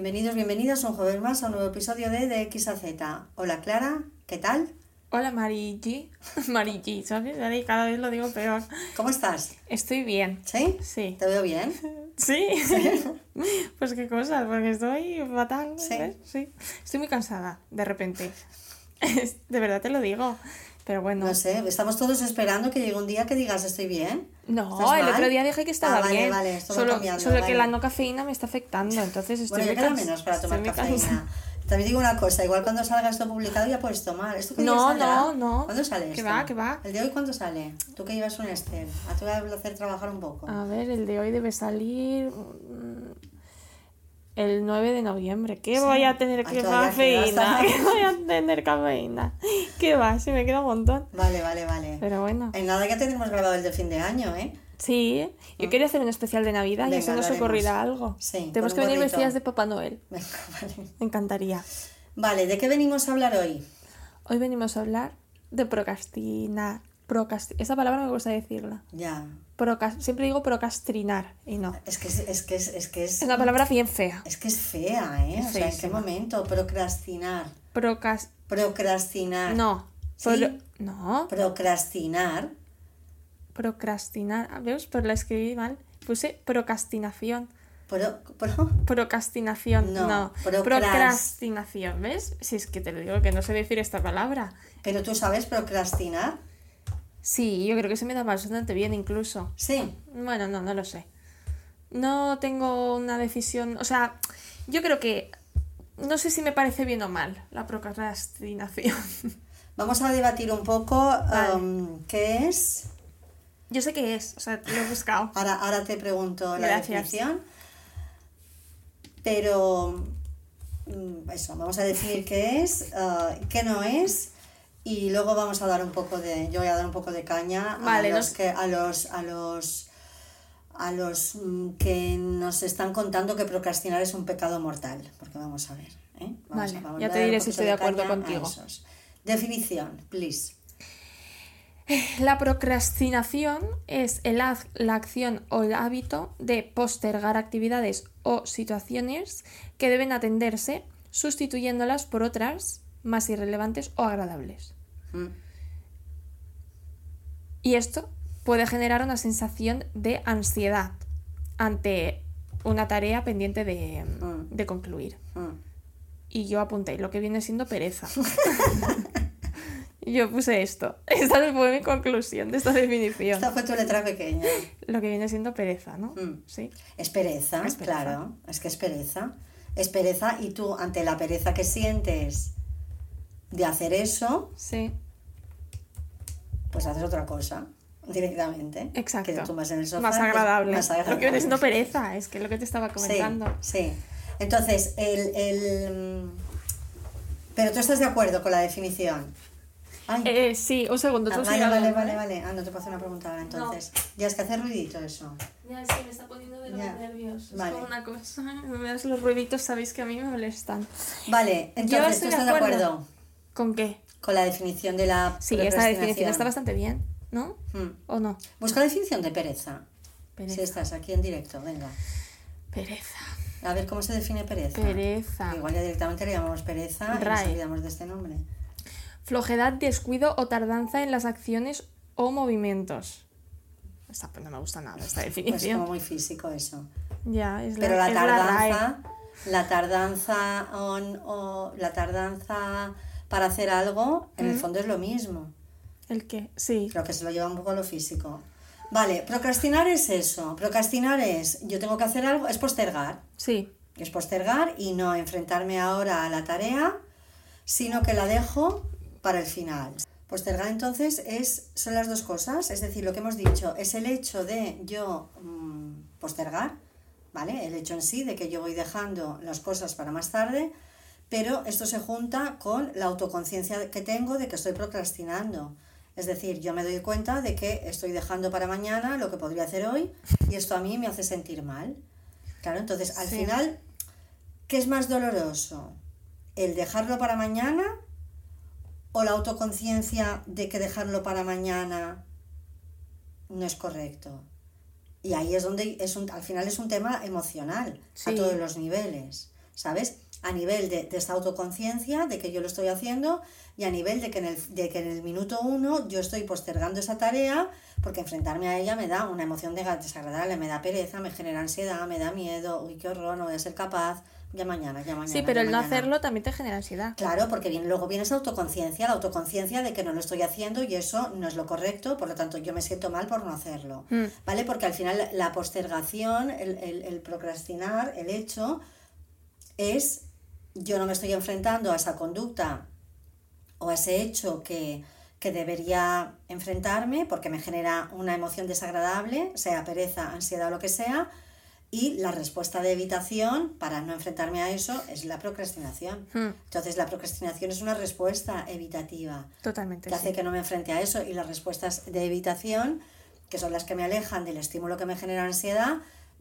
Bienvenidos, bienvenidas un jueves más a un nuevo episodio de De X a Z. Hola Clara, ¿qué tal? Hola Marigi. Marigi, ¿sabes? Ahí Cada vez lo digo peor. ¿Cómo estás? Estoy bien. ¿Sí? Sí. ¿Te veo bien? Sí. pues qué cosas, porque estoy fatal. Sí. ¿ves? Sí. Estoy muy cansada, de repente. De verdad te lo digo. Pero bueno. No sé, estamos todos esperando que llegue un día que digas estoy bien. No, ¿Estás el otro día dije que estaba Ah, vale, bien. vale, esto va solo cambiando, solo que vale. la no cafeína me está afectando, entonces estoy Bueno, queda cansa- menos para tomar cafeína. También digo una cosa, igual cuando salga esto publicado ya puedes tomar. ¿Esto qué No, no, no. ¿Cuándo sale Que va, que va. ¿El de hoy cuándo sale? Tú que llevas un Excel. A ti voy a hacer trabajar un poco. A ver, el de hoy debe salir mm, el 9 de noviembre. ¿Qué Sí. voy a tener Ay, que cafeína? ¿Qué voy a tener cafeína? ¿Qué va? Si me queda un montón. Vale, vale, vale. Pero bueno. En nada ya tenemos grabado el de fin de año, ¿eh? Sí, yo quería hacer un especial de Navidad y Venga, así nos lo haremos. ocurrirá algo. Sí, Tenemos que venir vestidas de Papá Noel. Venga, vale. Me encantaría. Vale, ¿de qué venimos a hablar hoy? Hoy venimos a hablar de procrastinar. Esa palabra me gusta decirla. Ya. Procas- Siempre digo procrastinar y no. Es que es, es que es, es que es, Es una palabra bien fea. es que es fea, ¿eh? Es o sea, ¿en qué momento? Procrastinar. Procas... Procrastinar. No. ¿Sí? Pro- No. Procrastinar. Procrastinar. ¿Ves? Pero la escribí mal. Puse procrastinación. Pro, pro- Procrastinación. No, No. procras- Procrastinación. ¿Ves? Si es que te lo digo que no sé decir esta palabra. Pero tú sabes procrastinar. Sí, yo creo que se me da bastante bien incluso. Sí. Bueno, no, no lo sé. No tengo una decisión. O sea, yo creo que. No sé si me parece bien o mal la procrastinación. Vamos a debatir un poco Vale. um, qué es. Yo sé qué es, o sea, lo he buscado. Ahora, ahora te pregunto la Gracias. definición. Pero mm, eso, vamos a decir qué es, ah, qué no es. Y luego vamos a dar un poco de. Yo voy a dar un poco de caña Vale, a los nos- que. a los. a los. a los mm, que nos están contando que procrastinar es un pecado mortal. Porque vamos a ver. ¿eh? Vamos Vale, a- vamos ya te diré si estoy de acuerdo contigo. Definición, please. La procrastinación es el la acción o el hábito de postergar actividades o situaciones que deben atenderse, sustituyéndolas por otras más irrelevantes o agradables. Mm. Y esto puede generar una sensación de ansiedad ante una tarea pendiente de, Mm. de concluir. Mm. Y yo apunté lo que viene siendo pereza. Yo puse esto. Esta fue mi conclusión de esta definición. Esta fue tu letra pequeña. Lo que viene siendo pereza, ¿no? Mm. Sí. Es pereza, Es pereza. claro, es que es pereza. Es pereza y tú ante la pereza que sientes de hacer eso, Sí. pues haces otra cosa directamente. Exacto. Que te tumbas en el sofá. Más es agradable. más Lo que viene agradable. siendo pereza, es que lo que te estaba comentando. Sí, sí. Entonces, el, el... Pero tú estás de acuerdo con la definición. Ay, Eh, sí, un segundo. ah, tú vale, vale, vale, vale. Ah, no te puedo hacer una pregunta ahora entonces. Ya es que hace ruidito eso. Ya, sí, me está poniendo de los nervios. Vale. Es como una cosa. Me das los ruiditos, sabéis que a mí me molestan. Vale, entonces estoy tú estás de acuerdo. acuerdo ¿Con qué? con la definición de la Sí, esta definición está bastante bien, ¿no? Hmm. ¿O no? Busca la definición de pereza. Pereza. Si estás aquí en directo, venga. Pereza. A ver cómo se define pereza. Pereza. Igual ya directamente le llamamos pereza y nos Ray. olvidamos de este nombre. Flojedad, descuido o tardanza en las acciones o movimientos. Esta pues no me gusta nada, esta Pues definición. como muy físico eso. Ya, es la, Pero la es la tardanza, la tardanza on- o la tardanza para hacer algo, en el fondo es lo mismo. ¿El qué? Sí. Creo que se lo lleva un poco a lo físico. Vale, procrastinar es eso. Procrastinar es, yo tengo que hacer algo, es postergar. Sí. es postergar y no enfrentarme ahora a la tarea, sino que la dejo para el final. Postergar entonces es, son las dos cosas, es decir, lo que hemos dicho, es el hecho de yo mm, postergar, ¿vale? El hecho en sí de que yo voy dejando las cosas para más tarde, pero esto se junta con la autoconciencia que tengo de que estoy procrastinando. Es decir, yo me doy cuenta de que estoy dejando para mañana lo que podría hacer hoy y esto a mí me hace sentir mal. Claro, entonces al Sí. final, ¿qué es más doloroso? ¿El dejarlo para mañana o la autoconciencia de que dejarlo para mañana no es correcto? Y ahí es donde es un, al final es un tema emocional a todos los niveles. ¿sabes? A nivel de, de esta autoconciencia, de que yo lo estoy haciendo, y a nivel de que, en el, de que en el minuto uno yo estoy postergando esa tarea, porque enfrentarme a ella me da una emoción de- desagradable, me da pereza, me genera ansiedad, me da miedo, uy, qué horror, no voy a ser capaz, ya mañana, ya mañana. Sí, pero el no hacerlo también te genera ansiedad. Claro, porque viene, luego viene esa autoconciencia, la autoconciencia de que no lo estoy haciendo y eso no es lo correcto, por lo tanto yo me siento mal por no hacerlo, Mm. ¿vale? Porque al final la postergación, el, el- el procrastinar, el hecho, es yo no me estoy enfrentando a esa conducta o a ese hecho que, que debería enfrentarme porque me genera una emoción desagradable, sea pereza, ansiedad o lo que sea, y la respuesta de evitación para no enfrentarme a eso es la procrastinación. Mm. Entonces la procrastinación es una respuesta evitativa Totalmente. que hace que no me enfrente a eso y las respuestas de evitación, que son las que me alejan del estímulo que me genera ansiedad,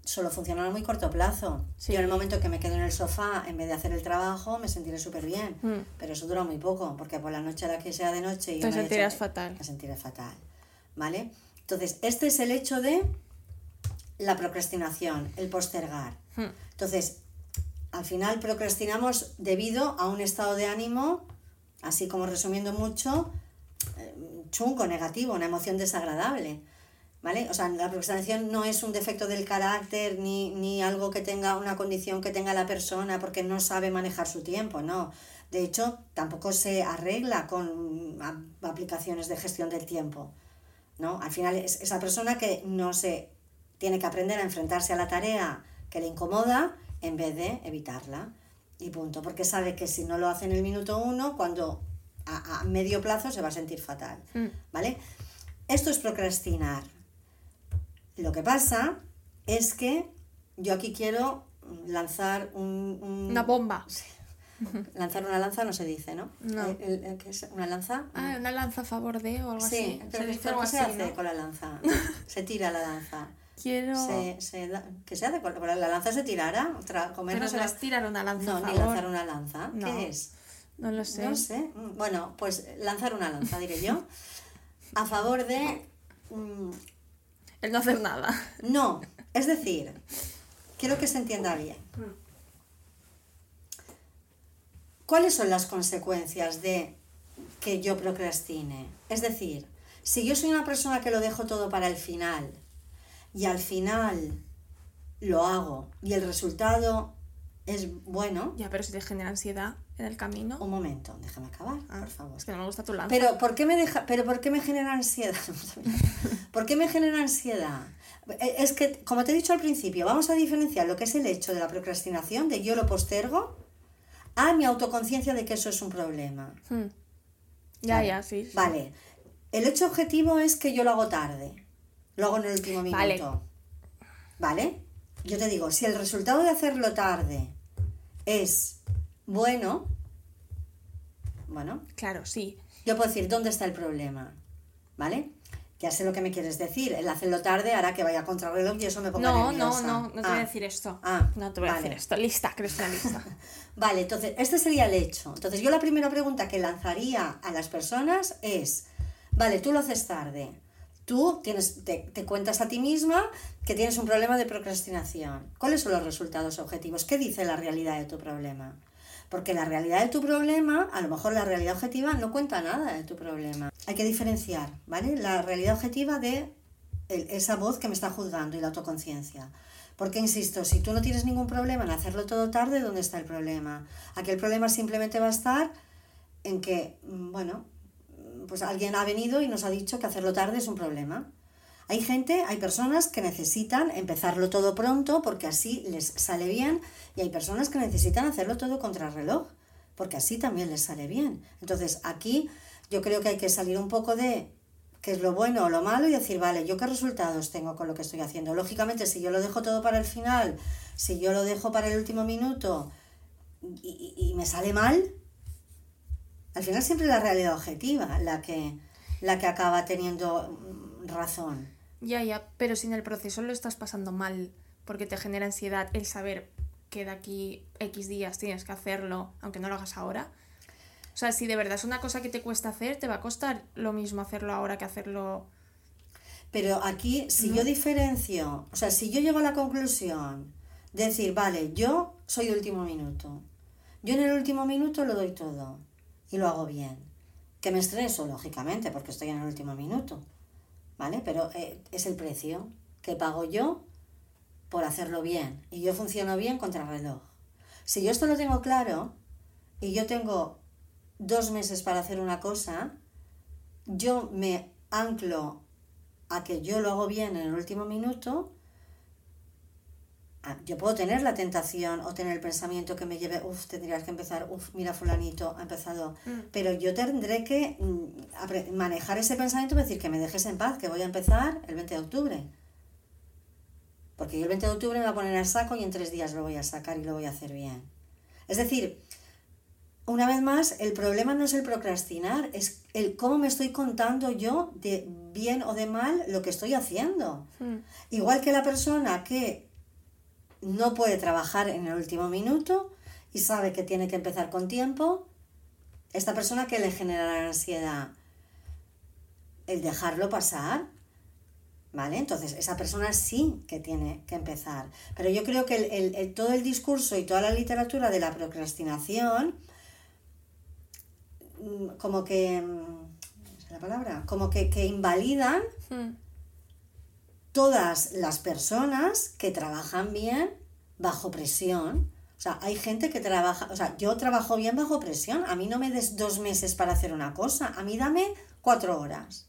solo funcionan a muy corto plazo. Sí. Yo en el momento que me quedo en el sofá, en vez de hacer el trabajo, me sentiré súper bien. Mm. Pero eso dura muy poco, porque por la noche a la que sea de noche... y Te yo me sentirás hecho- fatal. Me sentiré fatal. ¿Vale? Entonces, este es el hecho de la procrastinación, el postergar. Mm. Entonces, al final procrastinamos debido a un estado de ánimo, así como resumiendo mucho, eh, chungo, negativo, una emoción desagradable. ¿Vale? O sea, la procrastinación no es un defecto del carácter ni, ni algo que tenga una condición que tenga la persona porque no sabe manejar su tiempo, no. De hecho, tampoco se arregla con aplicaciones de gestión del tiempo. ¿no? Al final es esa persona que no se tiene que aprender a enfrentarse a la tarea que le incomoda en vez de evitarla. Y punto, porque sabe que si no lo hace en el minuto uno, cuando a, a medio plazo se va a sentir fatal. Mm. ¿Vale? Esto es procrastinar. Lo que pasa es que yo aquí quiero lanzar un... un- Una bomba. Lanzar una lanza no se dice, ¿no? No. El- el- el que es ¿Una lanza? Ah, una lanza a favor de o algo Sí, así. pero Se dice ¿pero algo ¿qué se así, hace ¿no? con la lanza? Se tira la lanza. Quiero. Se, se da- ¿Qué se hace la, la lanza? ¿Se comernos Pero se la- las tirar una lanza No, a ni lanzar una lanza. No. ¿Qué es? No lo sé. No sé. Bueno, pues lanzar una lanza, diré yo. A favor de... mm, El no hacer nada. No, es decir, quiero que se entienda bien. ¿Cuáles son las consecuencias de que yo procrastine? Es decir, si yo soy una persona que lo dejo todo para el final y al final lo hago y el resultado es bueno, Ya, pero si te genera ansiedad en el camino. un momento, déjame acabar, Ah, por favor. Es que no me gusta tu lanza. Pero ¿por qué me deja, pero por qué me genera ansiedad? ¿Por qué me genera ansiedad? Eh, Es que, como te he dicho al principio, vamos a diferenciar lo que es el hecho de la procrastinación, de yo lo postergo, a mi autoconciencia de que eso es un problema. Mm. Ya, Vale. ya, sí. sí. Vale. El hecho objetivo es que yo lo hago tarde. Lo hago en el último minuto. Vale. ¿Vale? Yo te digo, si el resultado de hacerlo tarde es bueno, bueno, Claro, sí. yo puedo decir, ¿dónde está el problema? ¿Vale? Ya sé lo que me quieres decir. El hacerlo tarde hará que vaya contra reloj y eso me ponga No, no, nerviosa. no, no te voy Ah, a decir esto. Ah, no te voy a decir esto. Lista, que eres una lista. Vale, entonces, este sería el hecho. Entonces, yo la primera pregunta que lanzaría a las personas es, vale, tú lo haces tarde. Tú tienes, te, te cuentas a ti misma que tienes un problema de procrastinación. ¿Cuáles son los resultados objetivos? ¿Qué dice la realidad de tu problema? Porque la realidad de tu problema, a lo mejor la realidad objetiva no cuenta nada de tu problema. Hay que diferenciar, ¿vale? La realidad objetiva de esa voz que me está juzgando y la autoconciencia. Porque, insisto, si tú no tienes ningún problema en hacerlo todo tarde, ¿dónde está el problema? Aquí el problema simplemente va a estar en que, mm, bueno, pues alguien ha venido y nos ha dicho que hacerlo tarde es un problema. Hay gente, hay personas que necesitan empezarlo todo pronto porque así les sale bien y hay personas que necesitan hacerlo todo contrarreloj porque así también les sale bien. Entonces aquí yo creo que hay que salir un poco de qué es lo bueno o lo malo y decir, vale, ¿yo qué resultados tengo con lo que estoy haciendo? Lógicamente, si yo lo dejo todo para el final, si yo lo dejo para el último minuto y, y- me sale mal, al final siempre la realidad objetiva la que, la que acaba teniendo mm, razón. ya, ya. Pero si en el proceso lo estás pasando mal, porque te genera ansiedad el saber que de aquí X días tienes que hacerlo, aunque no lo hagas ahora. O sea, si de verdad es una cosa que te cuesta hacer, te va a costar lo mismo hacerlo ahora que hacerlo. Pero aquí, si yo diferencio, o sea, si yo llego a la conclusión Decir, vale, yo soy último minuto. Yo en el último minuto lo doy todo y lo hago bien. Que me estreso, lógicamente, porque estoy en el último minuto. ¿Vale? Pero eh, es el precio que pago yo por hacerlo bien. Y yo funciono bien contra el reloj. Si yo esto lo tengo claro y yo tengo dos meses para hacer una cosa, yo me anclo a que yo lo hago bien en el último minuto, yo puedo tener la tentación o tener el pensamiento que me lleve, uff, tendrías que empezar, uff, mira fulanito, ha empezado, Mm. pero yo tendré que mm, manejar ese pensamiento y decir que me dejes en paz, que voy a empezar el 20 de octubre. Porque yo el 20 de octubre me voy a poner al saco y en tres días lo voy a sacar y lo voy a hacer bien. Es decir, una vez más, el problema no es el procrastinar, es el cómo me estoy contando yo de bien o de mal lo que estoy haciendo. Mm. Igual que la persona que no puede trabajar en el último minuto y sabe que tiene que empezar con tiempo, esta persona que le genera la ansiedad, el dejarlo pasar, ¿vale? Entonces, esa persona sí que tiene que empezar. Pero yo creo que el- el- todo el discurso y toda la literatura de la procrastinación, mm, como que, mm, sé la palabra, como que, que invalidan Mm. Todas las personas que trabajan bien bajo presión. O sea, hay gente que trabaja, o sea, yo trabajo bien bajo presión. A mí no me des dos meses para hacer una cosa, a mí dame cuatro horas.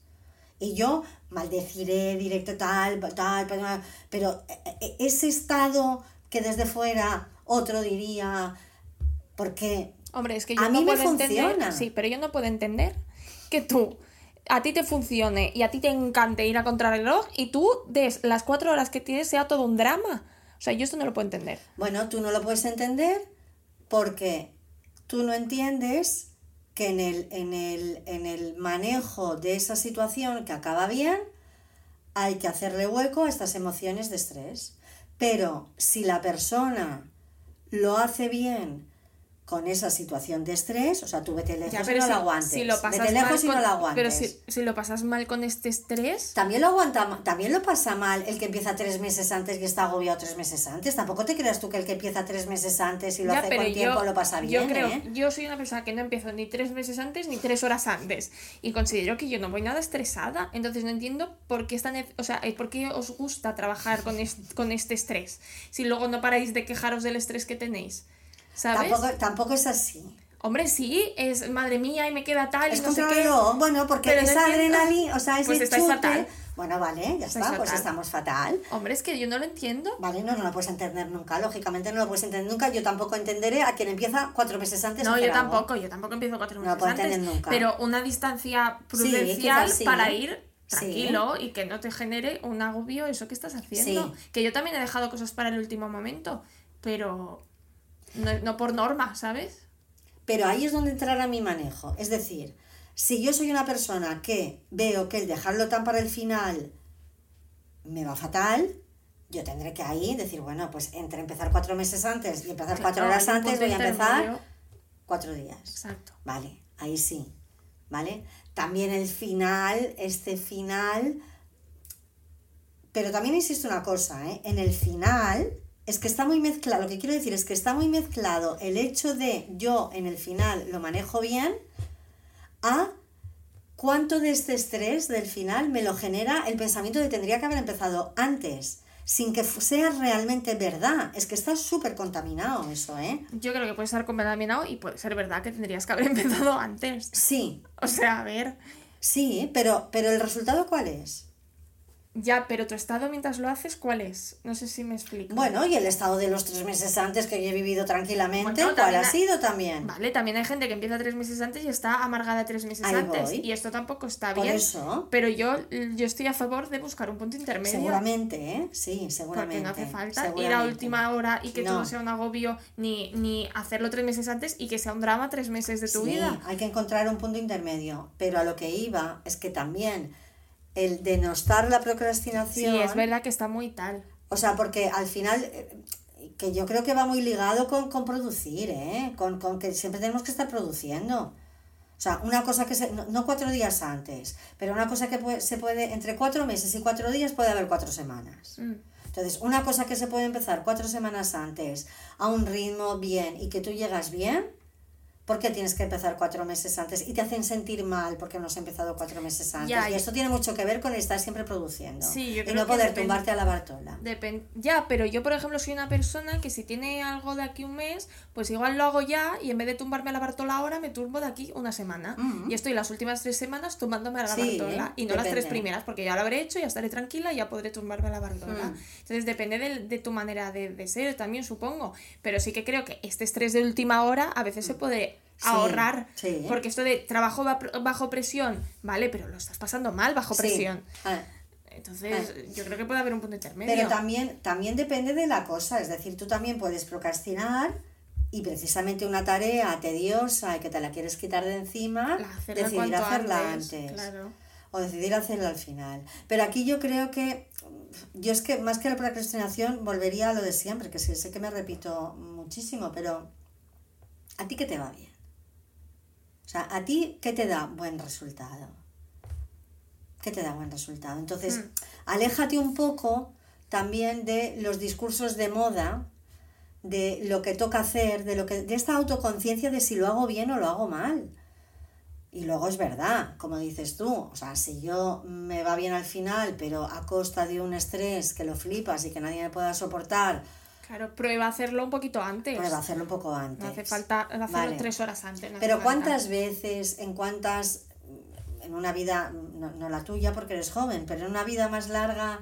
Y yo maldeciré directo tal, tal, tal, pero eh, eh, ese estado que desde fuera otro diría, porque Hombre, es que yo A no mí me puedo entender. funciona. Sí, pero yo no puedo entender que tú, a ti te funcione y a ti te encante ir a contrarreloj y tú des las cuatro horas que tienes sea todo un drama. O sea, yo esto no lo puedo entender. Bueno, tú no lo puedes entender porque tú no entiendes que en el, en el, en el manejo de esa situación que acaba bien hay que hacerle hueco a estas emociones de estrés. Pero si la persona lo hace bien con esa situación de estrés, o sea, tú vete lejos Ya, y pero no si, la aguantes. si lo pasas vete lejos mal y no con- la aguantes. Pero si, si lo pasas mal con este estrés, También lo aguanta, también lo pasa mal el que empieza tres meses antes y está agobiado tres meses antes. Tampoco te creas tú que el que empieza tres meses antes y lo ya, hace con tiempo yo, lo pasa yo bien. creo, ¿eh? yo soy una persona que no empiezo ni tres meses antes ni tres horas antes y considero que yo no voy nada estresada, entonces no entiendo por qué están, o sea, eh, por qué os gusta trabajar con, est- con este estrés, si luego no paráis de quejaros del estrés que tenéis, ¿sabes? Tampoco, tampoco es así. Hombre, sí, es madre mía y me queda tal Es y no sé qué. Bueno, porque Pero no esa adrenalina, o sea, ese Pues chute- fatal. Bueno, vale, ya está, pues estamos fatal. Hombre, es que yo no lo entiendo. Vale, no, no lo puedes entender nunca, lógicamente no lo puedes entender nunca. Yo tampoco entenderé a quien empieza cuatro meses antes. No, yo tampoco, yo tampoco empiezo cuatro No meses puedo antes. entender nunca. Pero una distancia prudencial sí. para ir Sí. tranquilo y que no te genere un agobio eso que estás haciendo. Sí. Que yo también he dejado cosas para el último momento, pero no, no por norma, ¿sabes? Pero ahí es donde entrará mi manejo. Es decir, si yo soy una persona que veo que el dejarlo tan para el final me va fatal, yo tendré que ahí decir, bueno, pues entre empezar cuatro meses antes y empezar cuatro Claro, horas antes voy a empezar cuatro días. Exacto. Vale, ahí sí. ¿Vale? También el final, este final. Pero también insisto una cosa, ¿eh? En el final, es que está muy mezclado. Lo que quiero decir es que está muy mezclado el hecho de yo en el final lo manejo bien a cuánto de este estrés del final me lo genera el pensamiento de tendría que haber empezado antes, sin que sea realmente verdad. Es que está súper contaminado eso, ¿eh? Yo creo que puede estar contaminado y puede ser verdad que tendrías que haber empezado antes. Sí, O sea, a ver. sí, pero, pero el resultado ¿cuál es? Ya, pero tu estado mientras lo haces, ¿cuál es? No sé si me explico. Bueno, y el estado de los tres meses antes que yo he vivido tranquilamente, Bueno, ¿cuál ha ha- sido también? Vale, también hay gente que empieza tres meses antes y está amargada tres meses Ahí antes. voy. Y esto tampoco está Por bien. eso. Pero yo, yo estoy a favor de buscar un punto intermedio. Seguramente, ¿eh? Sí, Porque seguramente. no hace falta ir a última hora y que No. todo sea un agobio, ni, ni hacerlo tres meses antes y que sea un drama tres meses de tu Sí, vida. hay que encontrar un punto intermedio. Pero a lo que iba es que también el denostar la Sí, procrastinación. es verdad que está muy tal. O sea, porque al final, eh, que yo creo que va muy ligado con, con producir, ¿eh? Con, con que siempre tenemos que estar produciendo. O sea, una cosa que se, no, no cuatro días antes, pero una cosa que puede- se puede, entre cuatro meses y cuatro días puede haber cuatro semanas. Mm. Entonces, una cosa que se puede empezar cuatro semanas antes a un ritmo bien y que tú llegas bien, ¿por qué tienes que empezar cuatro meses antes? Y te hacen sentir mal porque no has empezado cuatro meses antes. Ya, y y- esto tiene mucho que ver con estar siempre produciendo. Sí, yo y creo no que poder depende. tumbarte a la Bartola. Ya, pero yo, por ejemplo, soy una persona que si tiene algo de aquí un mes, pues igual lo hago ya y en vez de tumbarme a la Bartola ahora, me tumbo de aquí una semana. Mm. Y estoy las últimas tres semanas tumbándome a la Sí, Bartola. Y no las tres primeras, porque ya lo habré hecho, ya estaré tranquila y ya podré tumbarme a la Bartola. Mm. Entonces depende del- de, tu manera de, de ser también, supongo. Pero sí que creo que este estrés de última hora a veces se puede Sí, ahorrar. sí. Porque esto de trabajo ba- bajo presión, vale, pero lo estás pasando mal bajo presión. Ah, Entonces, yo creo que puede haber un punto intermedio. Pero también, también depende de la cosa, es decir, tú también puedes procrastinar y precisamente una tarea tediosa y que te la quieres quitar de encima, hacerla decidir hacerla antes, antes. claro. O decidir hacerla al final. Pero aquí yo creo que, yo es que más que la procrastinación volvería a lo de siempre, que sí, sé que me repito muchísimo, pero ¿a ti qué te va bien? O sea, ¿a ti qué te da buen resultado? ¿Qué te da buen resultado? Entonces, Mm. aléjate un poco también de los discursos de moda, de lo que toca hacer, de lo que de esta autoconciencia de si lo hago bien o lo hago mal. Y luego es verdad, como dices tú, o sea, si yo me va bien al final, pero a costa de un estrés que lo flipas y que nadie me pueda soportar, Claro, prueba a hacerlo un poquito antes. prueba a hacerlo un poco antes. No hace falta hacerlo Vale. tres horas antes. no Pero falta. ¿cuántas veces, en cuántas, en una vida, no, no la tuya porque eres joven, pero en una vida más larga,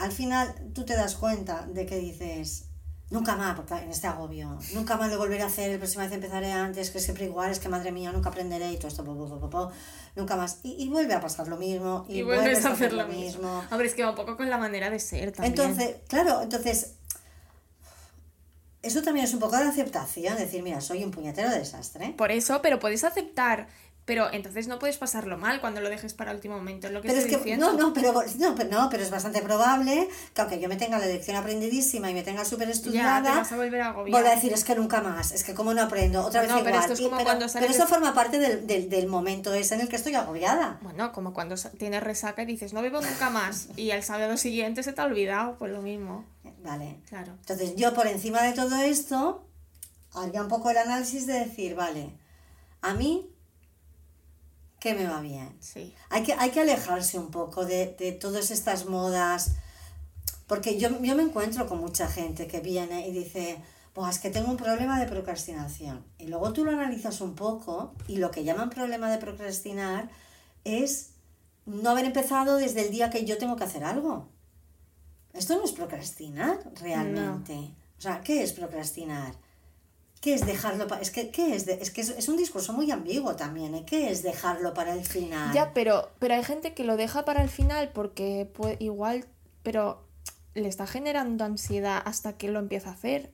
al final tú te das cuenta de que dices, nunca más, porque en este agobio, nunca más lo volveré a hacer, la próxima vez empezaré antes, que siempre igual, es que madre mía, nunca aprenderé y todo esto, po, po, po, po, po, nunca más. Y, y vuelve a pasar lo mismo, y, Y vuelves vuelves a hacer lo mismo. Hombre, es que va un poco con la manera de ser también. Entonces, claro, entonces, eso también es un poco de aceptación, decir, mira, soy un puñetero desastre. Por eso, pero puedes aceptar. Pero entonces no puedes pasarlo mal cuando lo dejes para último momento. Es lo que Pero es que, diciendo. no, no, pero, no, pero, no, pero es bastante probable que aunque yo me tenga la lección aprendidísima y me tenga súper Ya, te estudiada, vas a volver a agobiar. vuelvo a decir, es que nunca más, es que como no aprendo, otra vez pero igual. esto es Y- como pero, cuando sales pero eso de- forma parte del, del, del momento ese en el que estoy agobiada. Bueno, como cuando tienes resaca y dices, no bebo nunca más. Y al sábado siguiente se te ha olvidado, pues lo mismo. Vale. Claro. Entonces yo por encima de todo esto haría un poco el análisis de decir, vale, a mí, ¿qué me va bien? Sí. Hay que, hay que alejarse un poco de, de todas estas modas, porque yo, yo me encuentro con mucha gente que viene y dice, pues es que tengo un problema de procrastinación. Y luego tú lo analizas un poco y lo que llaman problema de procrastinar es no haber empezado desde el día que yo tengo que hacer algo. Esto no es procrastinar realmente. O sea, ¿qué es procrastinar? ¿Qué es dejarlo para.? Es que, ¿qué es? de- es que es, un discurso muy ambiguo también, ¿eh? ¿Qué es dejarlo para el final? Ya, pero, pero hay gente que lo deja para el final porque pues, igual, pero le está generando ansiedad hasta que lo empieza a hacer.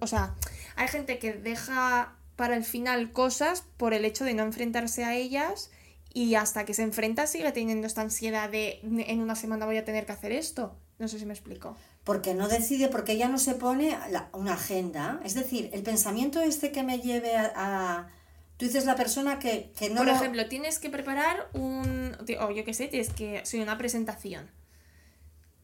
O sea, hay gente que deja para el final cosas por el hecho de no enfrentarse a ellas y hasta que se enfrenta sigue teniendo esta ansiedad de en una semana voy a tener que hacer esto. No sé si me explico. porque no decide, porque ella no se pone la- una agenda. Es decir, el pensamiento este que me lleve a... a- tú dices la persona que, que no... Por lo- ejemplo, tienes que preparar un. O yo qué sé, tienes que. Soy una presentación.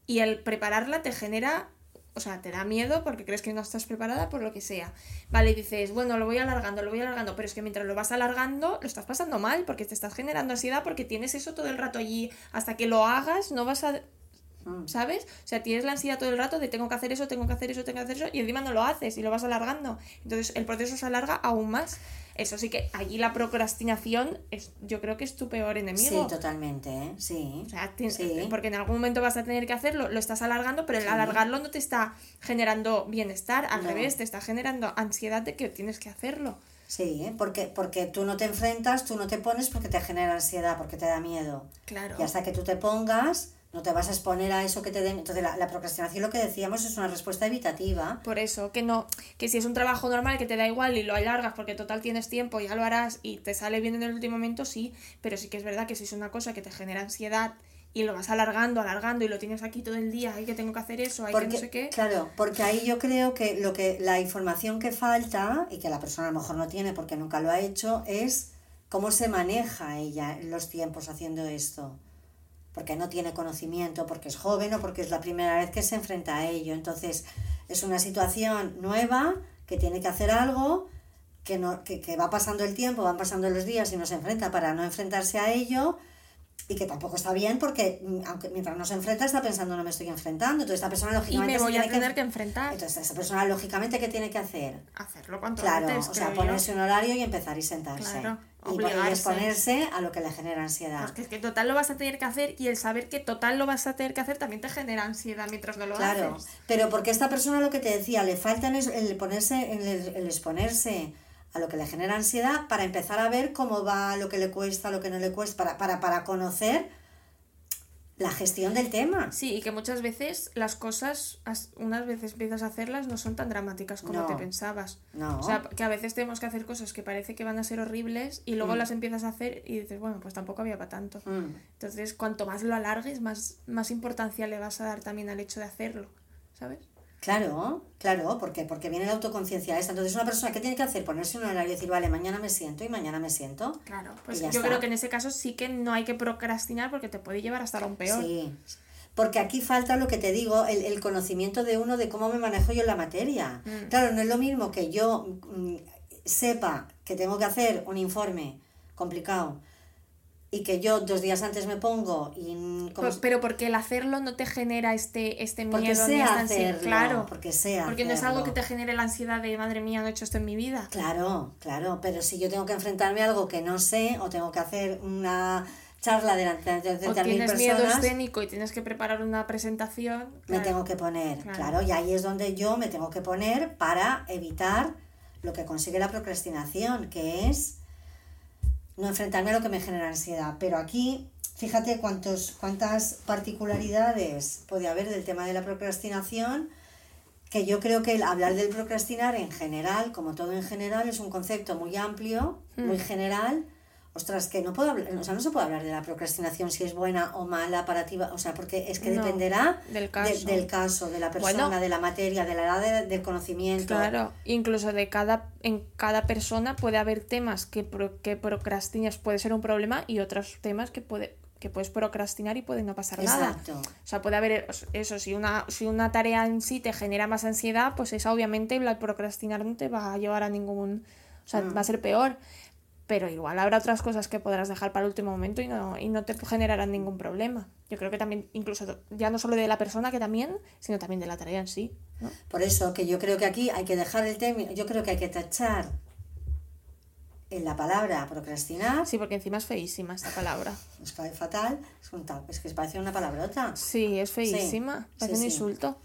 Y el prepararla te genera. O sea, te da miedo porque crees que no estás preparada por lo que sea. Vale, y dices, bueno, lo voy alargando, lo voy alargando, pero es que mientras lo vas alargando, lo estás pasando mal porque te estás generando ansiedad porque tienes eso todo el rato allí. Hasta que lo hagas, no vas a. Mm. ¿Sabes? O sea, tienes la ansiedad todo el rato de tengo que hacer eso, tengo que hacer eso, tengo que hacer eso, y encima no lo haces y lo vas alargando. Entonces el proceso se alarga aún más. Eso sí que allí la procrastinación es, yo creo que es tu peor Sí, enemigo. totalmente, ¿eh? Sí. o sea, Sí. porque en algún momento vas a tener que hacerlo, lo estás alargando, pero el Sí. alargarlo no te está generando bienestar, al No. revés, te está generando ansiedad de que tienes que hacerlo. Sí, ¿eh? porque, porque tú no te enfrentas, tú no te pones porque te genera ansiedad, porque te da miedo. Claro. Y hasta que tú te pongas, no te vas a exponer a eso que te den. Entonces, la, la procrastinación, lo que decíamos, es una respuesta evitativa. Por eso, que no, que si es un trabajo normal que te da igual y lo alargas porque total tienes tiempo, ya lo harás y te sale bien en el último momento, sí, pero sí que es verdad que si es una cosa que te genera ansiedad y lo vas alargando, alargando y lo tienes aquí todo el día, hay que tengo que hacer eso, hay Porque, que no sé qué. Claro, porque ahí yo creo que lo que la información que falta y que la persona a lo mejor no tiene porque nunca lo ha hecho es cómo se maneja ella en los tiempos haciendo esto. Porque no tiene conocimiento, porque es joven o porque es la primera vez que se enfrenta a ello. Entonces, es una situación nueva que tiene que hacer algo, que, no, que, que va pasando el tiempo, van pasando los días y no se enfrenta para no enfrentarse a ello y que tampoco está bien porque mm, aunque mientras no se enfrenta está pensando no me estoy enfrentando entonces esta persona Y lógicamente me se voy a tener que enfrentar. entonces esa persona lógicamente qué tiene que hacer Hacerlo cuanto claro antes, o sea yo. ponerse un horario y empezar y sentarse Claro, y, y obligarse. exponerse a lo que le genera ansiedad Porque es que total lo vas a tener que hacer y el saber que total lo vas a tener que hacer también te genera ansiedad mientras no lo Claro, haces. pero porque esta persona lo que te decía, le falta el ponerse, el, el exponerse a lo que le genera ansiedad para empezar a ver cómo va, lo que le cuesta, lo que no le cuesta, para, para, para conocer la gestión del tema. Sí, y que muchas veces las cosas, as- unas veces empiezas a hacerlas, no son tan dramáticas como No. te pensabas. No. O sea, que a veces tenemos que hacer cosas que parece que van a ser horribles y luego las empiezas a hacer y dices, bueno, pues tampoco había para tanto. Mm. Entonces, cuanto más lo alargues, más, más importancia le vas a dar también al hecho de hacerlo, ¿sabes? Claro, claro, porque porque viene la autoconciencia esta. Entonces una persona, ¿qué tiene que hacer? Ponerse un horario y decir, vale, mañana me siento y mañana me siento. Claro, pues yo está. creo que en ese caso sí que no hay que procrastinar porque te puede llevar hasta lo peor. Sí, porque aquí falta lo que te digo, el, el conocimiento de uno de cómo me manejo yo en la materia. Mm. Claro, no es lo mismo que yo mm, sepa que tengo que hacer un informe complicado y que yo dos días antes me pongo y como pero porque el hacerlo no te genera este, este miedo porque ni ansiedad. hacerlo, Claro, porque sé porque no es algo que te genere la ansiedad de madre mía, no he hecho esto en mi vida. Claro, claro, pero si yo tengo que enfrentarme a algo que no sé o tengo que hacer una charla delante de O 30.000 tienes miedo escénico y tienes que preparar una presentación. me tengo que poner, Claro. claro. y ahí es donde yo me tengo que poner para evitar lo que consigue la procrastinación, que es no enfrentarme a lo que me genera ansiedad. Pero aquí, fíjate cuántos, cuántas particularidades puede haber del tema de la procrastinación, que yo creo que el hablar del procrastinar en general, como todo en general, es un concepto muy amplio, muy Mm. general. Ostras, que no puedo hablar, o sea, no se puede hablar de la procrastinación si es buena o mala para ti, o sea, porque es que No, dependerá del de- caso. del caso, de la persona, Bueno. de la materia, de la edad de- del conocimiento. Claro, incluso de cada, en cada persona puede haber temas que, pro- que procrastinas puede ser un problema y otros temas que, puede, que puedes procrastinar y puede no pasar nada. Exacto. O sea, puede haber eso, si una, si una tarea en sí te genera más ansiedad, pues esa obviamente la procrastinar no te va a llevar a ningún... O sea, Mm. va a ser peor. Pero igual habrá otras cosas que podrás dejar para el último momento y no, y no te generarán ningún problema. Yo creo que también, incluso ya no solo de la persona que también, sino también de la tarea en sí. ¿no? Por eso que yo creo que aquí hay que dejar el término, yo creo que hay que tachar en la palabra procrastinar, Sí, porque encima es feísima esta palabra. nos fatal, es, un ta- es que parece una palabrota, Sí, es feísima. Sí, Parece sí, un sí. insulto.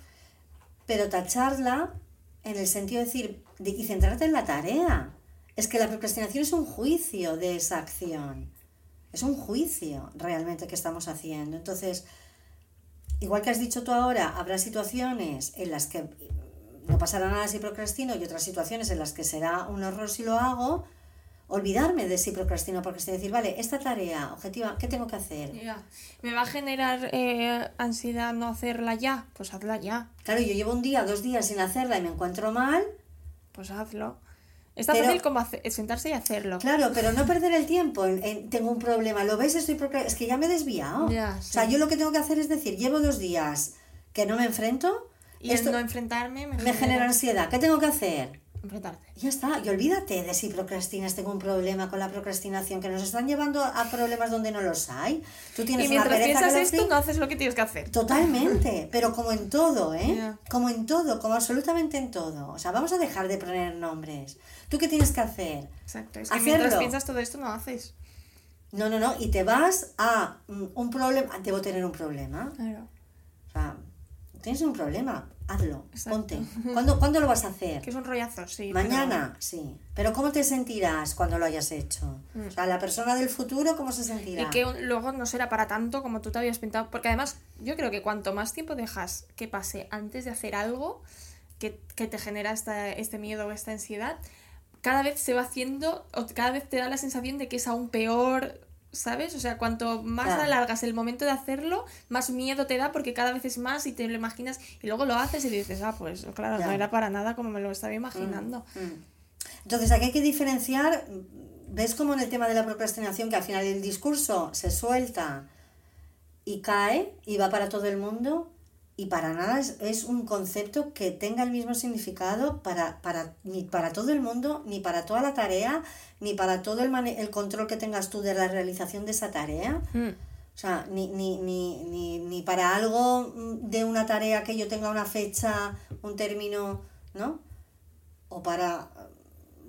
pero tacharla en el sentido de decir, de- y centrarte en la tarea. Es que la procrastinación es un juicio de esa acción. Es un juicio realmente que estamos haciendo. Entonces, igual que has dicho tú ahora, habrá situaciones en las que no pasará nada si procrastino y otras situaciones en las que será un horror si lo hago. Olvidarme de si procrastino o procrastino. Decir, vale, esta tarea objetiva, ¿qué tengo que hacer? ¿Me va a generar eh, ansiedad no hacerla ya? Pues hazla ya. Claro, yo llevo un día, dos días sin hacerla y me encuentro mal. Pues hazlo. Está Pero- fácil como hace- sentarse y hacerlo. Claro, pero no perder el tiempo en, en- tengo un problema, ¿lo ves? Estoy es que ya me he desviado. Ya, O sea, yo lo que tengo que hacer es decir, llevo dos días que no me enfrento, Y esto el no enfrentarme me, me genera ansiedad, ¿qué tengo que hacer? Enfrentarte. Ya está, y olvídate de si procrastinas, tengo un problema con la procrastinación, que nos están llevando a problemas donde no los hay. Tú tienes Y una mientras pereza piensas esto, no haces lo que tienes que hacer. Totalmente, pero como en todo, ¿eh? Como en todo, como absolutamente en todo. O sea, vamos a dejar de poner nombres. ¿Tú qué tienes que hacer? Exacto. Es que mientras Hacerlo. piensas todo esto, no haces. No, no, no, y te vas a mm, un problema, debo tener un problema. Claro. O sea, tienes un problema, hazlo, Exacto. ponte. ¿Cuándo, ¿Cuándo lo vas a hacer? Que es un rollazo, sí. Mañana, sí. Pero ¿cómo te sentirás cuando lo hayas hecho? O sea, la persona del futuro, ¿cómo se sentirá? Y que luego no será para tanto como tú te habías pintado. Porque además, yo creo que cuanto más tiempo dejas que pase antes de hacer algo que, que te genera esta, este miedo o esta ansiedad, cada vez se va haciendo, o cada vez te da la sensación de que es aún peor, ¿sabes? O sea, cuanto más Claro. alargas el momento de hacerlo, más miedo te da porque cada vez es más y te lo imaginas y luego lo haces y dices, ah, pues claro, no era para nada como me lo estaba imaginando. Mm. Entonces, aquí hay que diferenciar mm, ¿ves cómo en el tema de la procrastinación que al final el discurso se suelta y cae y va para todo el mundo? Y para nada es, es un concepto que tenga el mismo significado para, para, ni para todo el mundo, ni para toda la tarea, ni para todo el, mane- el control que tengas tú de la realización de esa tarea. Mm. O sea, ni, ni, ni, ni, ni para algo mm, de una tarea que yo tenga una fecha, un término, ¿no? O para,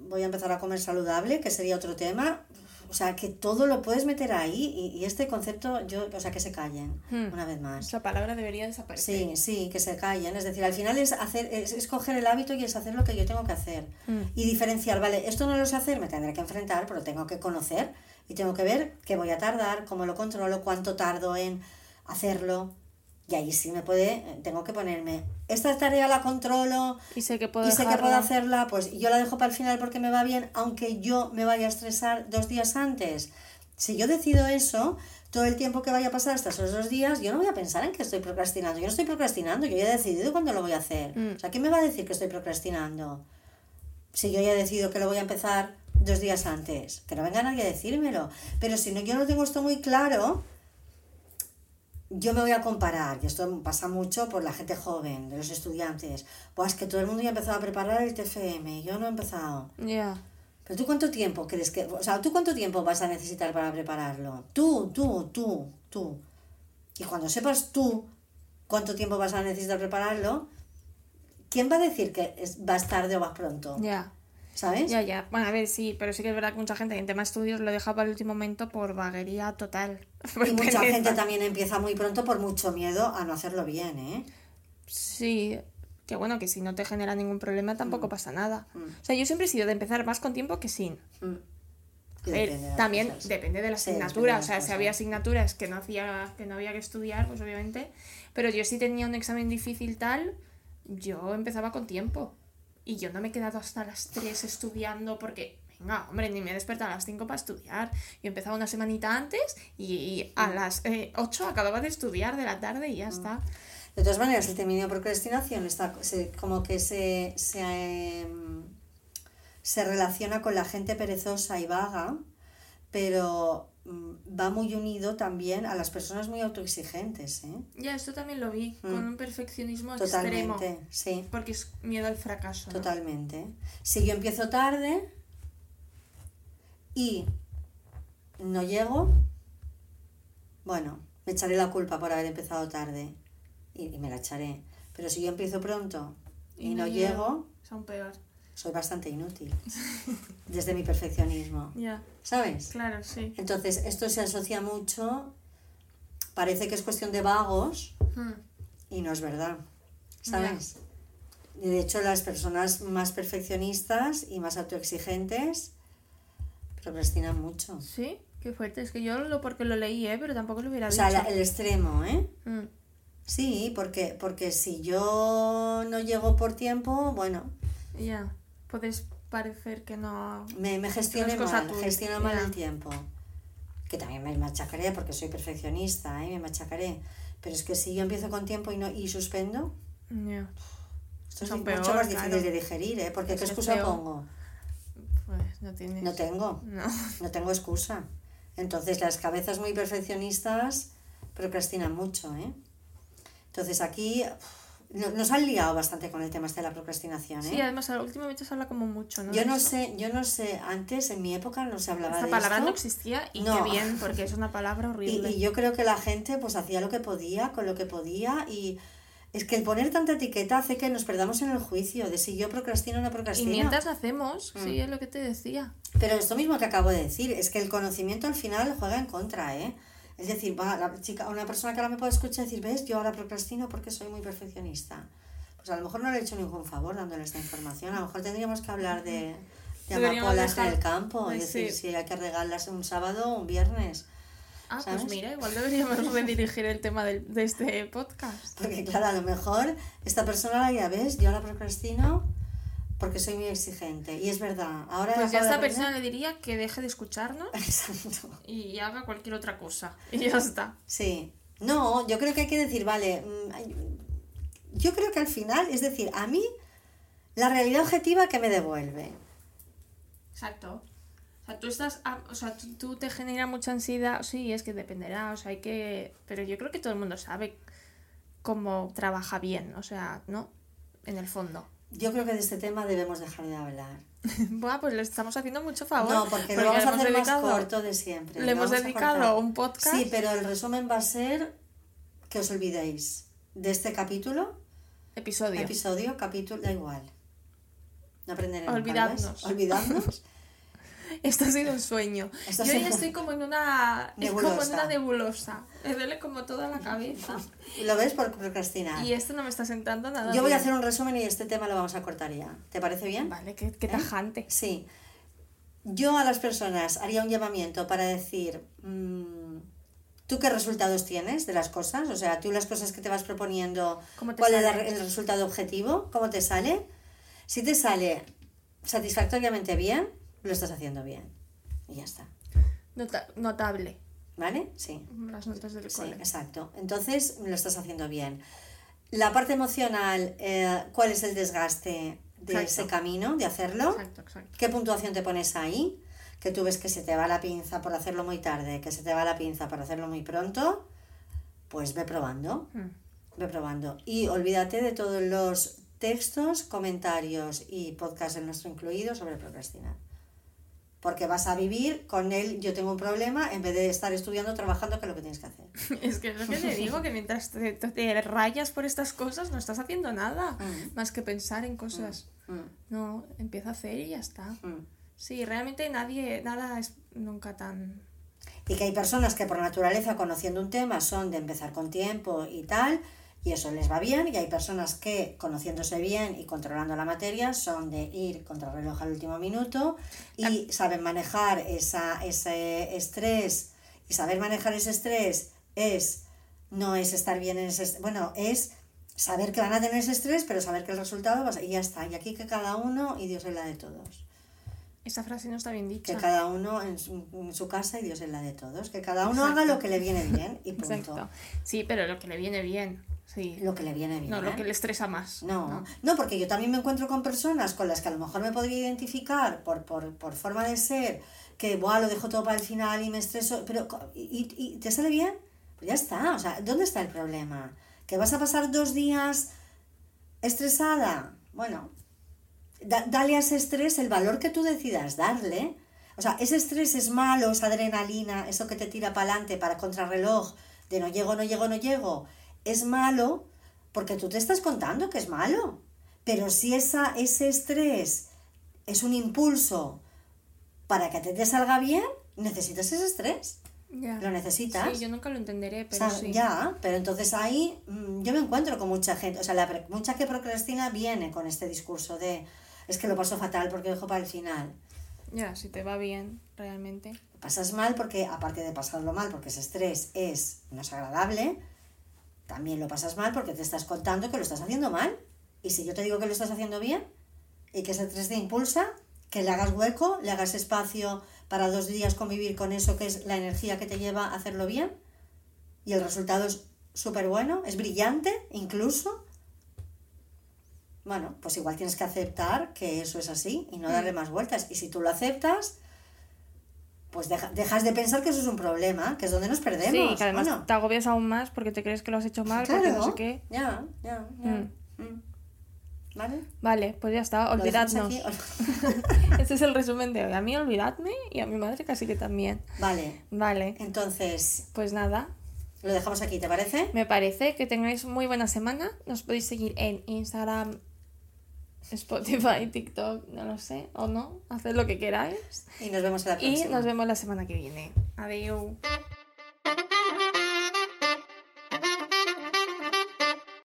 voy a empezar a comer saludable, que sería otro tema. O sea, que todo lo puedes meter ahí y, y este concepto, yo, o sea, que se callen, Hmm. una vez más. Esa palabra debería desaparecer. Sí, sí, que se callen. Es decir, al final es hacer, es, es coger el hábito y es hacer lo que yo tengo que hacer. Mm. Y diferenciar, vale, esto no lo sé hacer, me tendré que enfrentar, pero tengo que conocer y tengo que ver qué voy a tardar, cómo lo controlo, cuánto tardo en hacerlo. Y ahí sí me puede, tengo que ponerme, esta tarea la controlo Y sé que puedo y sé que puedo hacerla, pues yo la dejo para el final porque me va bien, aunque yo me vaya a estresar dos días antes. Si yo decido eso, todo el tiempo que vaya a pasar hasta esos dos días, yo no voy a pensar en que estoy procrastinando. Yo no estoy procrastinando, yo ya he decidido cuándo lo voy a hacer. Mm. O sea, ¿quién me va a decir que estoy procrastinando? Si yo ya he decidido que lo voy a empezar dos días antes, que no venga nadie a decírmelo. Pero si no, yo no tengo esto muy claro, yo me voy a comparar, y esto pasa mucho por la gente joven, de los estudiantes. Pues que todo el mundo ya ha empezado a preparar el TFM, yo no he empezado. Ya. Pero tú cuánto tiempo crees que, o sea, tú cuánto tiempo vas a necesitar para prepararlo? Tú, tú, tú, tú. Y cuando sepas tú cuánto tiempo vas a necesitar prepararlo, ¿quién va a decir que es, vas tarde o vas pronto? Ya. ¿Sabes? Ya, ya. Bueno, a ver, sí, pero sí que es verdad que mucha gente en tema estudios lo deja para el último momento por vaguería total. Y mucha gente también empieza muy pronto por mucho miedo a no hacerlo bien, ¿eh? Sí, que bueno, que si no te genera ningún problema tampoco pasa nada. Mm. O sea, yo siempre he sido de empezar más con tiempo que sin. Mm. A ver, depende de las también cosas. depende de la Sí, asignatura. depende de O sea, si había asignaturas que no, hacía, que no había que estudiar, pues obviamente. Pero yo si tenía un examen difícil tal, yo empezaba con tiempo. Y yo no me he quedado hasta las 3 estudiando porque, venga, hombre, ni me he despertado a las 5 para estudiar. Yo empezaba una semanita antes y, y a las 8 acababa de estudiar de la tarde y ya está. De todas maneras, el término procrastinación está se- como que se, se, em, se relaciona con la gente perezosa y vaga, pero mm, va muy unido también a las personas muy autoexigentes, ¿eh? Ya, esto también lo vi, con un perfeccionismo Totalmente, extremo. sí, Porque es miedo al fracaso. ¿no? totalmente. Si yo empiezo tarde y no llego, bueno, me echaré la culpa por haber empezado tarde y, y me la echaré. Pero si yo empiezo pronto y, no, llego, Es aún peor. Soy bastante inútil desde mi perfeccionismo, Ya, ¿sabes? claro, sí. Entonces, esto se asocia mucho, parece que es cuestión de vagos Hmm. y no es verdad, ¿sabes? Y de hecho, las personas más perfeccionistas y más autoexigentes procrastinan mucho. Sí, qué fuerte. Es que yo lo porque lo leí, ¿eh? Pero tampoco lo hubiera O sea, dicho. la- el extremo, ¿eh? Mm, Sí, porque, porque si yo no llego por tiempo, bueno, Ya, puedes parecer que no... me, me gestiono No es mal, gestiono mal el tiempo. Que también me machacaré porque soy perfeccionista, ¿eh? Me machacaré. Pero es que si yo empiezo con tiempo y no y suspendo, Ya, esto es Son mucho peor, más difícil claro. de digerir, ¿eh? Porque Es ¿qué es excusa pongo? pues no tienes... No tengo, No. no tengo excusa. Entonces las cabezas muy perfeccionistas procrastinan mucho, ¿eh? Entonces aquí nos han liado bastante con el tema este de la procrastinación, ¿eh? Sí, además últimamente se habla como mucho, ¿no? yo no sé, yo no sé, antes en mi época no se hablaba Esta de palabra esto. no existía y No. qué bien, porque es una palabra Y, horrible. y yo creo que la gente pues hacía lo que podía, con lo que podía y es que el poner tanta etiqueta hace que nos perdamos en el juicio de si yo procrastino o no Y procrastino. mientras hacemos, Mm. sí, es lo que te decía. Pero esto mismo que acabo de decir, es que el conocimiento al final juega en contra, ¿eh? Es decir, va, la chica, una persona que ahora me puede escuchar decir, ves, yo ahora procrastino porque soy muy perfeccionista. Pues a lo mejor no le he hecho ningún favor dándole esta información. A lo mejor tendríamos que hablar de, de amapolas en dejar- el campo. Ay, Es decir, sí. si hay que regalarlas un sábado o un viernes. Ah, ¿Sabes? pues mira, igual deberíamos redirigir el tema del- de este podcast. Porque claro, a lo mejor esta persona ya ves, yo la procrastino porque soy muy exigente. Y es verdad. Ahora Pues ya a esta persona le diría que deje de escucharnos Exacto. y haga cualquier otra cosa. Y ya está. Sí. No, yo creo que hay que decir, vale, mm, yo creo que al final, es decir, a mí la realidad objetiva que me devuelve. Exacto. O sea, tú estás, ah, o sea, tú, tú te genera mucha ansiedad, sí, es que dependerá, o sea, hay que, pero yo creo que todo el mundo sabe cómo trabaja bien, o sea, ¿no? En el fondo. Yo creo que de este tema debemos dejar de hablar. Buah, pues le estamos haciendo mucho favor. No, porque, lo vamos a hacer dedicado- más corto de siempre. Le hemos dedicado un podcast. Sí, pero el resumen va a ser que os olvidéis de este capítulo, Episodio. episodio, capítulo, da igual. No aprenderemos. Olvidadnos. Olvidadnos. Esto ha sido un sueño. Esto Yo ya sido- estoy como en una. Es como en Nebulosa. una nebulosa. Me duele como toda la cabeza. Lo ves por procrastinar. y esto no me está sentando nada. Yo voy a hacer un resumen y este tema lo vamos a cortar ya. ¿Te parece bien? Vale, qué, qué ¿Eh? tajante. Sí. Yo a las personas haría un llamamiento para decir, mm, ¿tú qué resultados tienes de las cosas? O sea, tú las cosas que te vas proponiendo, ¿Cómo te ¿cuál es sale? el resultado objetivo? ¿Cómo te sale? Si te sale satisfactoriamente bien, lo estás haciendo bien. Y ya está. Nota- notable. ¿Vale? Sí. Las notas del Sí, cole. exacto. Entonces lo estás haciendo bien. La parte emocional, eh, ¿cuál es el desgaste de Exacto. ese camino, de hacerlo? Exacto, exacto. ¿Qué puntuación te pones ahí? Que tú ves que se te va la pinza por hacerlo muy tarde, que se te va la pinza por hacerlo muy pronto, pues ve probando, Mm. ve probando. Y olvídate de todos los textos, comentarios y podcasts, el nuestro incluido, sobre procrastinar. Porque vas a vivir con él, yo tengo un problema, en vez de estar estudiando, trabajando, que es lo que tienes que hacer. Es que es lo que te digo, que mientras te, te- rayas por estas cosas, no estás haciendo nada. Mm. Más que pensar en cosas. Mm, No, empieza a hacer y ya está. mm. Sí, realmente nadie, nada es nunca tan... Y que hay personas que por naturaleza, conociendo un tema, son de empezar con tiempo y tal, y eso les va bien, y hay personas que, conociéndose bien y controlando la materia, son de ir contra el reloj al último minuto y saben manejar esa, ese estrés. Y saber manejar ese estrés es, no es estar bien en ese est- bueno, es saber que van a tener ese estrés, pero saber que el resultado va a ser, y ya está. Y aquí que cada uno, y Dios es la de todos. Esa frase no está bien dicha. Que cada uno en su, en su casa y Dios es la de todos. Que cada uno Exacto. haga lo que le viene bien y punto. Exacto. Sí, pero lo que le viene bien. Sí. Lo que le viene bien. No, lo que le estresa más. No, no, porque yo también me encuentro con personas con las que a lo mejor me podría identificar por, por, por forma de ser, que Buah, lo dejo todo para el final y me estreso, pero co- ¿y, y- y te sale bien? Pues ya está, o sea, ¿dónde está el problema? ¿Que vas a pasar dos días estresada? Bueno, da- dale a ese estrés el valor que tú decidas darle. O sea, ese estrés es malo, esa adrenalina, eso que te tira para adelante para contrarreloj, de no llego, no llego, no llego, es malo porque tú te estás contando que es malo. Pero si esa, ese estrés es un impulso para que a ti te salga bien, necesitas ese estrés. Lo necesitas. Sí, yo nunca lo entenderé, O pero sea, sí. Ya, pero entonces ahí mm, yo me encuentro con mucha gente, o sea, la, mucha que procrastina viene con este discurso de es que lo paso fatal porque lo dejo para el final. Ya, si te va bien, realmente. Pasas mal porque, aparte de pasarlo mal, porque ese estrés es, no es agradable, también lo pasas mal porque te estás contando que lo estás haciendo mal. Y si yo te digo que lo estás haciendo bien y que ese estrés te impulsa, que le hagas hueco, le hagas espacio para dos días convivir con eso que es la energía que te lleva a hacerlo bien y el resultado es súper bueno, es brillante incluso. Bueno, pues igual tienes que aceptar que eso es así y no darle más vueltas. Y si tú lo aceptas, pues deja- dejas de pensar que eso es un problema, que es donde nos perdemos. Sí, que además te agobias aún más porque te crees que lo has hecho mal, porque no sé qué. Ya, ya, ya. Mm. Mm. ¿Vale? Vale, pues ya está, olvidadnos. Este es el resumen de hoy. A mí olvidadme y a mi madre casi que también. Vale, Vale, entonces pues nada, lo dejamos aquí, ¿te parece? me parece que tengáis muy buena semana. Nos podéis seguir en Instagram, Spotify, TikTok, no lo sé, o no, haced lo que queráis. Y nos vemos la próxima. Y nos vemos la semana que viene. Adiós.